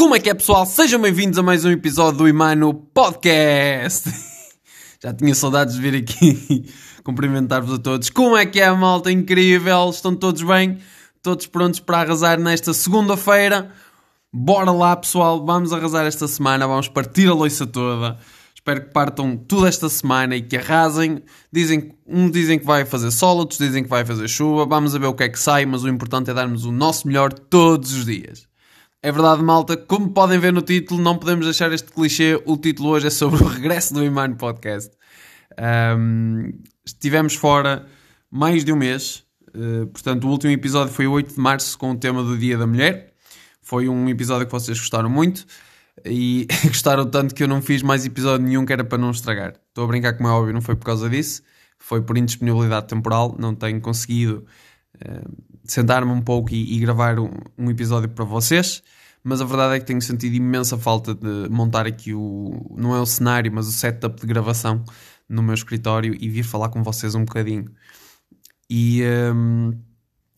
Como é que é, pessoal? Sejam bem-vindos a mais um episódio do Imano Podcast. Já tinha saudades de vir aqui cumprimentar-vos a todos. Como é que é, malta? Incrível! Estão todos bem? Todos prontos para arrasar nesta segunda-feira? Bora lá, pessoal! Vamos arrasar esta semana, vamos partir a loiça toda. Espero que partam tudo esta semana e que arrasem. Dizem, uns dizem que vai fazer sol, outros dizem que vai fazer chuva. Vamos ver o que é que sai, mas o importante é darmos o nosso melhor todos os dias. É verdade, malta. Como podem ver no título, não podemos deixar este clichê. O título hoje é sobre o regresso do Iman Podcast. Um, estivemos fora mais de um mês. Uh, portanto, o último episódio foi o 8 de março com o tema do Dia da Mulher. Foi um episódio que vocês gostaram muito e gostaram tanto que eu não fiz mais episódio nenhum que era para não estragar. Estou a brincar, como é óbvio, não foi por causa disso. Foi por indisponibilidade temporal. Não tenho conseguido uh, sentar-me um pouco e, e gravar um, um, episódio para vocês. Mas a verdade é que tenho sentido imensa falta de montar aqui o. não é o cenário, mas o setup de gravação no meu escritório e vir falar com vocês um bocadinho. E. Um,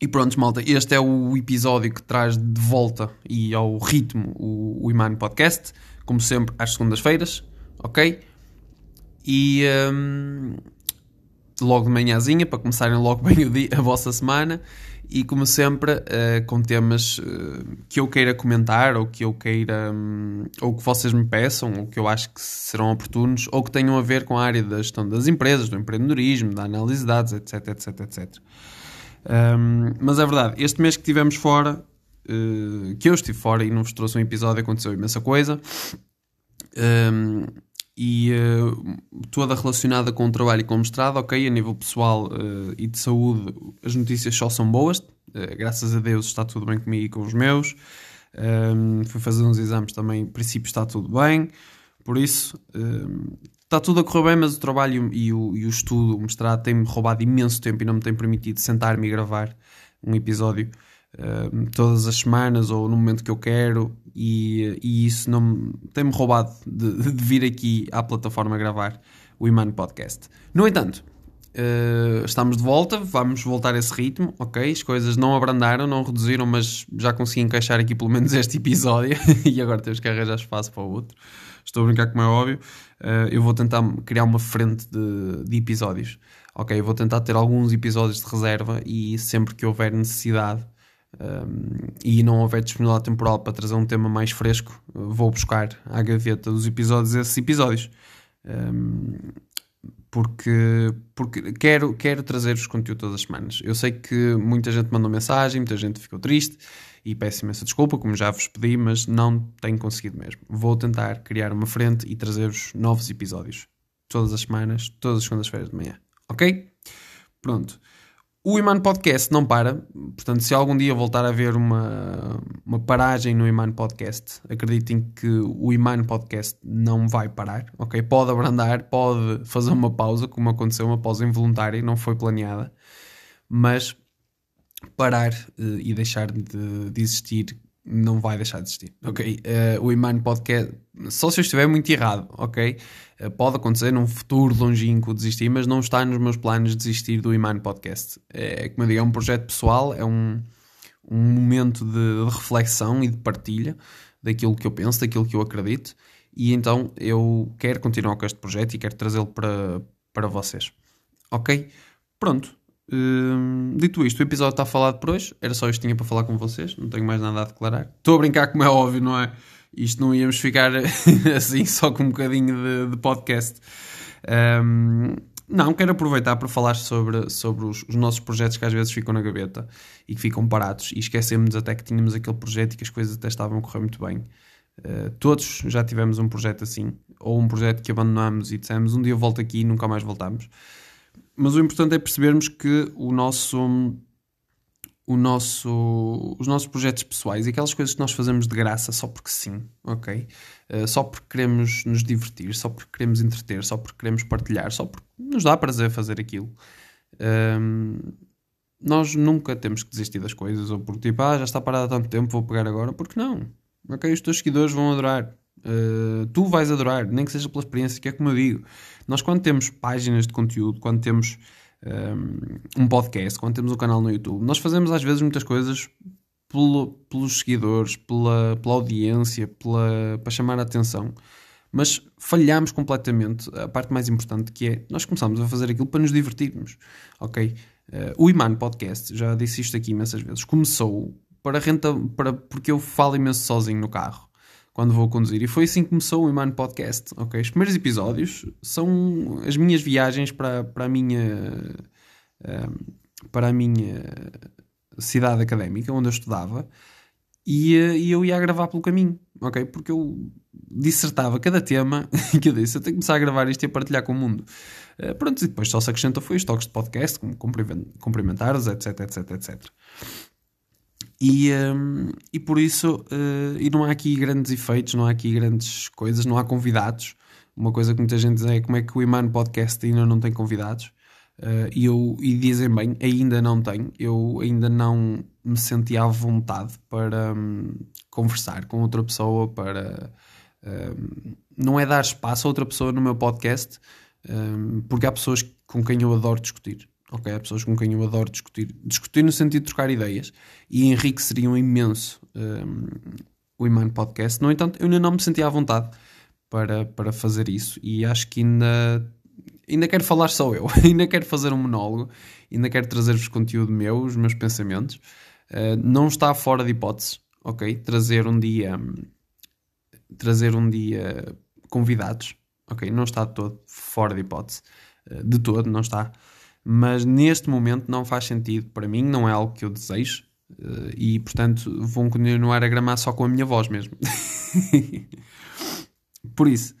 e pronto, malta, este é o episódio que traz de volta e ao ritmo o, o Podcast, como sempre, às segundas-feiras, ok? E um, logo de manhãzinha, para começarem logo bem a vossa semana e como sempre uh, com temas uh, que eu queira comentar ou que eu queira um, ou que vocês me peçam ou que eu acho que serão oportunos ou que tenham a ver com a área da gestão das empresas, do empreendedorismo, da análise de dados, etc, etc, etc. Um, mas é verdade, este mês que estivemos fora, uh, que eu estive fora e não vos trouxe um episódio, aconteceu imensa coisa. Um, e uh, toda relacionada com o trabalho e com o mestrado, ok, a nível pessoal uh, e de saúde, as notícias só são boas, uh, graças a Deus está tudo bem comigo e com os meus. Um, fui fazer uns exames também, em princípio está tudo bem, por isso um, está tudo a correr bem, mas o trabalho e o, e o estudo, o mestrado, tem-me roubado imenso tempo e não me tem permitido sentar-me e gravar um episódio todas as semanas ou no momento que eu quero e, e isso não tem-me roubado de, de, vir aqui à plataforma gravar o Iman Podcast. No entanto, uh, estamos de volta, vamos voltar a esse ritmo, ok? As coisas não abrandaram, não reduziram, mas já consegui encaixar aqui pelo menos este episódio e agora temos que arranjar espaço para o outro. Estou a brincar como é óbvio. Uh, eu vou tentar criar uma frente de, de episódios. Ok, vou tentar ter alguns episódios de reserva e sempre que houver necessidade e não houver disponibilidade temporal para trazer um tema mais fresco, vou buscar à gaveta dos episódios esses episódios. Um, porque, porque quero, quero trazer-vos conteúdo todas as semanas. Eu sei que muita gente mandou mensagem, muita gente ficou triste e peço imensa desculpa, como já vos pedi, mas não tenho conseguido mesmo. Vou tentar criar uma frente e trazer-vos novos episódios todas as semanas, todas as segundas-feiras de manhã. Ok? Pronto. O Iman Podcast não para, portanto, se algum dia voltar a haver uma, uma paragem no Iman Podcast, acreditem que o Iman Podcast não vai parar, ok? Pode abrandar, pode fazer uma pausa, como aconteceu, uma pausa involuntária, não foi planeada, mas parar uh, e deixar de, de existir não vai deixar de existir, ok? Uh, o Iman Podcast, só se eu estiver muito errado, ok? Uh, pode acontecer num futuro longínquo desistir, mas não está nos meus planos desistir do Iman Podcast. É, como eu digo, é um projeto pessoal, é um, um momento de, de, reflexão e de partilha daquilo que eu penso, daquilo que eu acredito, e então eu quero continuar com este projeto e quero trazê-lo para, para vocês, ok? Pronto, Hum, dito isto, o episódio está falado por hoje. Era só isto que tinha para falar com vocês. Não tenho mais nada a declarar. Estou a brincar, como é óbvio, não é? Isto não íamos ficar assim só com um bocadinho de, de podcast. Um, não, quero aproveitar para falar sobre, sobre os, os, nossos projetos que às vezes ficam na gaveta e que ficam parados e esquecemos até que tínhamos aquele projeto e que as coisas até estavam a correr muito bem. Uh, todos já tivemos um projeto assim, ou um projeto que abandonamos e dissemos um dia volto aqui e nunca mais voltamos. Mas o importante é percebermos que o nosso, o nosso, os nossos projetos pessoais e aquelas coisas que nós fazemos de graça só porque sim, ok? Uh, só porque queremos nos divertir, só porque queremos entreter, só porque queremos partilhar, só porque nos dá prazer fazer aquilo. Um, nós nunca temos que desistir das coisas ou porque tipo, ah, já está parado há tanto tempo, vou pegar agora, porque não? Ok, os teus seguidores vão adorar. Uh, tu vais adorar, nem que seja pela experiência, que é como eu digo. Nós, quando temos páginas de conteúdo, quando temos um, um podcast, quando temos um canal no YouTube, nós fazemos às vezes muitas coisas pelo, pelos seguidores, pela, pela audiência, pela, para chamar a atenção. Mas falhámos completamente a parte mais importante que é nós começámos a fazer aquilo para nos divertirmos. Ok? Uh, o Iman Podcast, já disse isto aqui imensas vezes, começou para renta, para, porque eu falo imenso sozinho no carro quando vou conduzir. E foi assim que começou o Iman Podcast. ok Os primeiros episódios são as minhas viagens para, para a minha eh, para a minha cidade académica, onde eu estudava, e, e eu ia gravar pelo caminho, ok? Porque eu dissertava cada tema que eu disse, eu tenho que começar a gravar isto e a partilhar com o mundo. Uh, pronto, e depois só se acrescentou foi os toques de podcast, como cumprimentares, etc, etc, etc. E, um, e por isso, uh, e não há aqui grandes efeitos, não há aqui grandes coisas, não há convidados. Uma coisa que muita gente diz é como é que o Iman Podcast ainda não tem convidados. Uh, e, eu, e dizem bem, ainda não tenho, eu ainda não me senti à vontade para um, conversar com outra pessoa, para um, não é dar espaço a outra pessoa no meu podcast, um, porque há pessoas com quem eu adoro discutir. Ok, há pessoas com quem eu adoro discutir. Discutir no sentido de trocar ideias e enriqueceriam imenso o Iman Podcast. No entanto, eu ainda não me senti à vontade para, para fazer isso e acho que ainda ainda quero falar só eu, ainda quero fazer um monólogo, ainda quero trazer-vos conteúdo meu, os meus pensamentos. Uh, não está fora de hipótese, ok? Trazer um dia, trazer um dia convidados, ok? Não está todo fora de hipótese, uh, de todo, não está. Mas neste momento não faz sentido para mim, não é algo que eu desejo. Uh, e portanto vão continuar a gramar só com a minha voz mesmo. Por isso,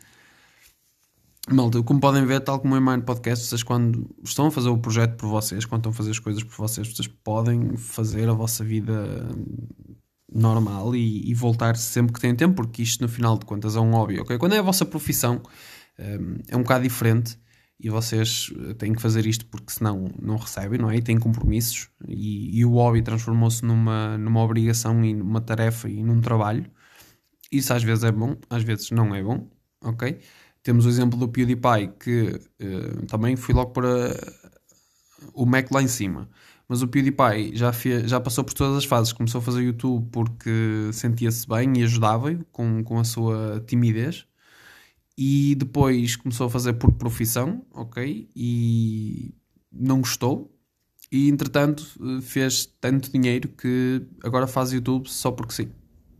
Malta, como podem ver, tal como o Mind Podcast, vocês quando estão a fazer o projeto por vocês, quando estão a fazer as coisas por vocês, vocês podem fazer a vossa vida normal e, e voltar sempre que têm tempo, porque isto no final de contas é um hobby, ok? Quando é a vossa profissão hum, é um bocado diferente e vocês têm que fazer isto porque senão não recebem, não é? E têm compromissos e, e o hobby transformou-se numa, numa obrigação e numa tarefa e num trabalho. Isso às vezes é bom, às vezes não é bom, ok? Temos o exemplo do PewDiePie, que uh, também fui logo para o Mac lá em cima. Mas o PewDiePie já, já passou por todas as fases. Começou a fazer YouTube porque sentia-se bem e ajudava-o com, com a sua timidez. E depois começou a fazer por profissão, ok? E não gostou. E entretanto fez tanto dinheiro que agora faz YouTube só porque sim.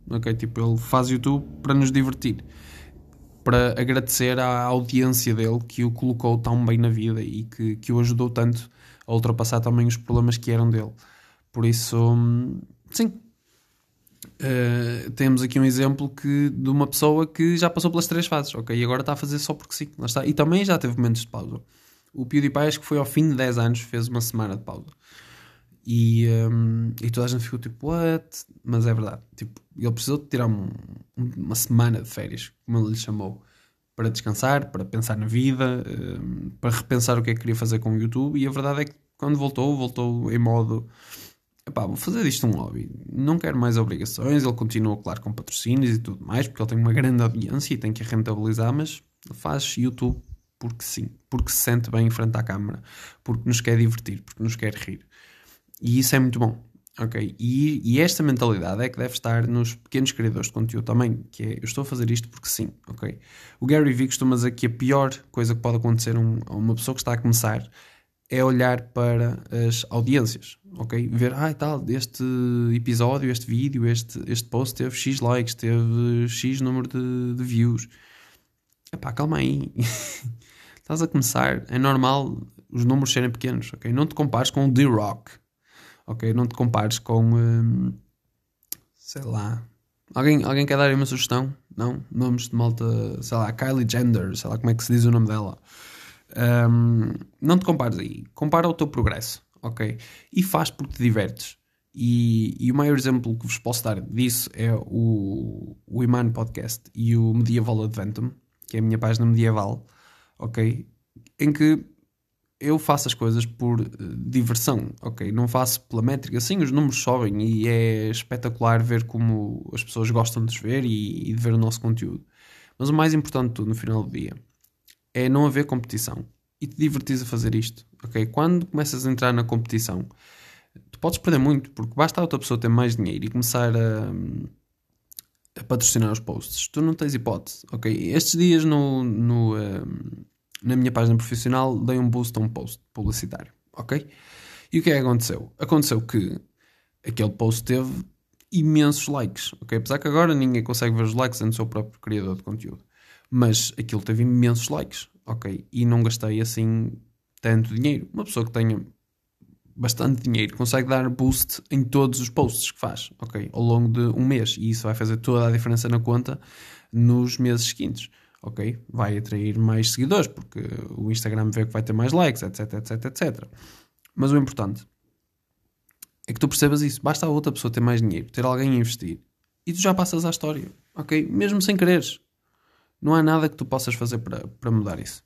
Ok? Tipo, ele faz YouTube para nos divertir para agradecer à audiência dele que o colocou tão bem na vida e que, que o ajudou tanto a ultrapassar também os problemas que eram dele. Por isso, hum, sim. Uh, temos aqui um exemplo que, de uma pessoa que já passou pelas três fases, ok? E agora está a fazer só porque sim. Lá está. E também já teve momentos de pausa. O PewDiePie acho que foi ao fim de 10 anos, fez uma semana de pausa. E, um, e toda a gente ficou tipo, what? Mas é verdade. Tipo, ele precisou de tirar um, uma semana de férias, como ele lhe chamou, para descansar, para pensar na vida, um, para repensar o que é que queria fazer com o YouTube. E a verdade é que quando voltou, voltou em modo. Epá, vou fazer disto um hobby. Não quero mais obrigações. Ele continua, claro, com patrocínios e tudo mais, porque ele tem uma grande audiência e tem que rentabilizar, mas faz YouTube porque sim, porque se sente bem em frente à câmara, porque nos quer divertir, porque nos quer rir. E isso é muito bom. Ok? E, e, esta mentalidade é que deve estar nos pequenos criadores de conteúdo também, que é eu estou a fazer isto porque sim, ok? O Gary Vee costuma dizer que a pior coisa que pode acontecer a uma pessoa que está a começar é olhar para as audiências, ok? Ver, ah, tal, este episódio, este vídeo, este, este post teve X likes, teve X número de, de views. Epá, calma aí. Estás a começar, é normal os números serem pequenos, ok? Não te compares com o The Rock, ok? Não te compares com, hum, sei lá, alguém, alguém quer dar uma sugestão? Não? Nomes de malta, sei lá, Kylie Jenner, sei lá como é que se diz o nome dela. Um, não te compares aí, compara o teu progresso, ok? E faz porque te divertes. E, e, o maior exemplo que vos posso dar disso é o, o Iman Podcast e o Medieval Adventum, que é a minha página medieval, ok? Em que eu faço as coisas por uh, diversão, ok? Não faço pela métrica. Sim, os números sobem e é espetacular ver como as pessoas gostam de nos ver e, e de ver o nosso conteúdo. Mas o mais importante de tudo no final do dia é não haver competição e te divertires a fazer isto, ok? Quando começas a entrar na competição, tu podes perder muito, porque basta a outra pessoa ter mais dinheiro e começar a, a patrocinar os posts. Tu não tens hipótese, ok? Estes dias no, no, um, na minha página profissional dei um boost a um post publicitário, ok? E o que é que aconteceu? Aconteceu que aquele post teve imensos likes, ok? Apesar que agora ninguém consegue ver os likes no seu próprio criador de conteúdo. Mas aquilo teve imensos likes, ok? E não gastei assim tanto dinheiro. Uma pessoa que tenha bastante dinheiro consegue dar boost em todos os posts que faz, ok? Ao longo de um mês. E isso vai fazer toda a diferença na conta nos meses seguintes, ok? Vai atrair mais seguidores, porque o Instagram vê que vai ter mais likes, etc, etc, etc. Mas o importante é que tu percebas isso. Basta a outra pessoa ter mais dinheiro, ter alguém a investir. E tu já passas à história, ok? Mesmo sem quereres. Não há nada que tu possas fazer para, para mudar isso.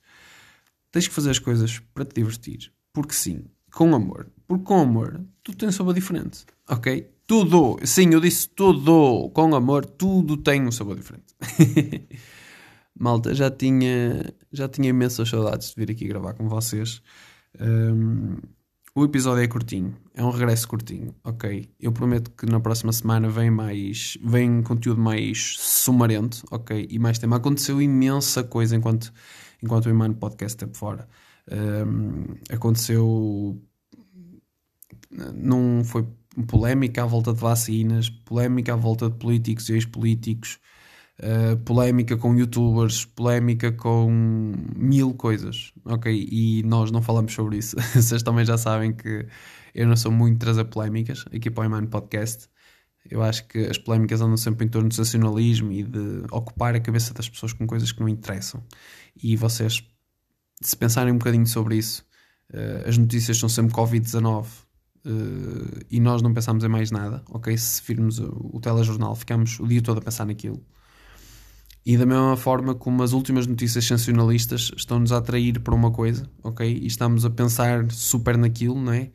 Tens que fazer as coisas para te divertir. Porque sim, com amor. Porque com amor, tudo tem sabor diferente. Ok? Tudo. Sim, eu disse tudo. Com amor, tudo tem um sabor diferente. Malta, já tinha, já tinha imensas saudades de vir aqui gravar com vocês. Um, o episódio é curtinho, é um regresso curtinho, ok? Eu prometo que na próxima semana vem mais, vem conteúdo mais sumarento, ok? E mais tema. Aconteceu imensa coisa enquanto, enquanto o Imano Podcast esteve fora. Um, aconteceu, não foi polémica à volta de vacinas, polémica à volta de políticos e ex-políticos, uh, polémica com youtubers, polémica com mil coisas, ok? E nós não falamos sobre isso. Vocês também já sabem que eu não sou muito trazer polémicas aqui para o Iman Podcast. Eu acho que as polémicas andam sempre em torno do sensacionalismo e de ocupar a cabeça das pessoas com coisas que não interessam. E vocês, se pensarem um bocadinho sobre isso, uh, as notícias são sempre Covid-19 uh, e nós não pensamos em mais nada, ok? Se virmos o, o telejornal, ficamos o dia todo a pensar naquilo. E da mesma forma como as últimas notícias sensacionalistas estão-nos a atrair para uma coisa, ok? E estamos a pensar super naquilo, não é?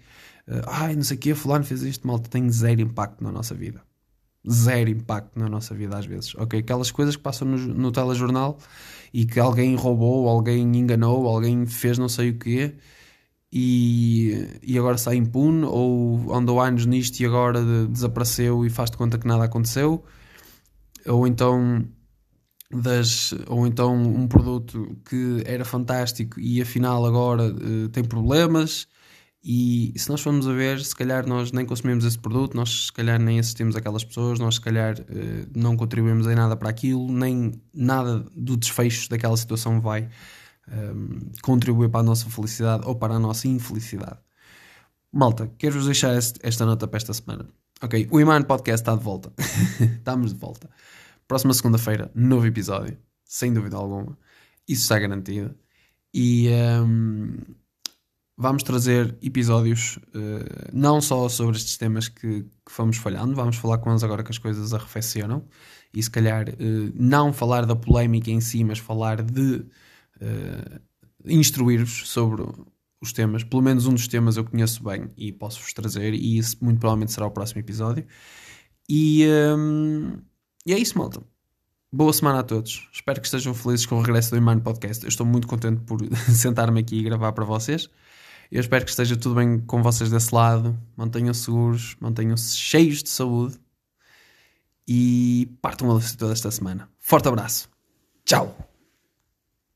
Uh, Ai, não sei o que, fulano fez isto, malta, tem zero impacto na nossa vida. Zero impacto na nossa vida às vezes, ok? Aquelas coisas que passam no, no telejornal e que alguém roubou, alguém enganou, alguém fez não sei o quê e, e agora sai impune ou andou anos nisto e agora desapareceu e faz de conta que nada aconteceu ou então das, ou então um produto que era fantástico e afinal agora uh, tem problemas e se nós formos a ver, se calhar nós nem consumimos esse produto, nós se calhar nem assistimos aquelas pessoas, nós se calhar uh, não contribuímos em nada para aquilo, nem nada do desfecho daquela situação vai um, ehm, contribuir para a nossa felicidade ou para a nossa infelicidade. Malta, quero-vos deixar esta nota para esta semana. Ok, o Iman Podcast está de volta. Estamos de volta. Próxima segunda-feira, novo episódio, sem dúvida alguma. Isso está garantido. E um, vamos trazer episódios uh, não só sobre estes temas que, que fomos falhando, vamos falar com eles agora que as coisas arrefecionam. E se calhar uh, não falar da polémica em si, mas falar de uh, instruir-vos sobre os temas. Pelo menos um dos temas eu conheço bem e posso-vos trazer, e isso muito provavelmente será o próximo episódio. E. Um, e é isso, malta. Boa semana a todos. Espero que estejam felizes com o regresso do Iman Podcast. Eu estou muito contente por sentar-me aqui e gravar para vocês. Eu espero que esteja tudo bem com vocês desse lado. Mantenham-se seguros, mantenham-se cheios de saúde e partam a toda esta semana. Forte abraço. Tchau.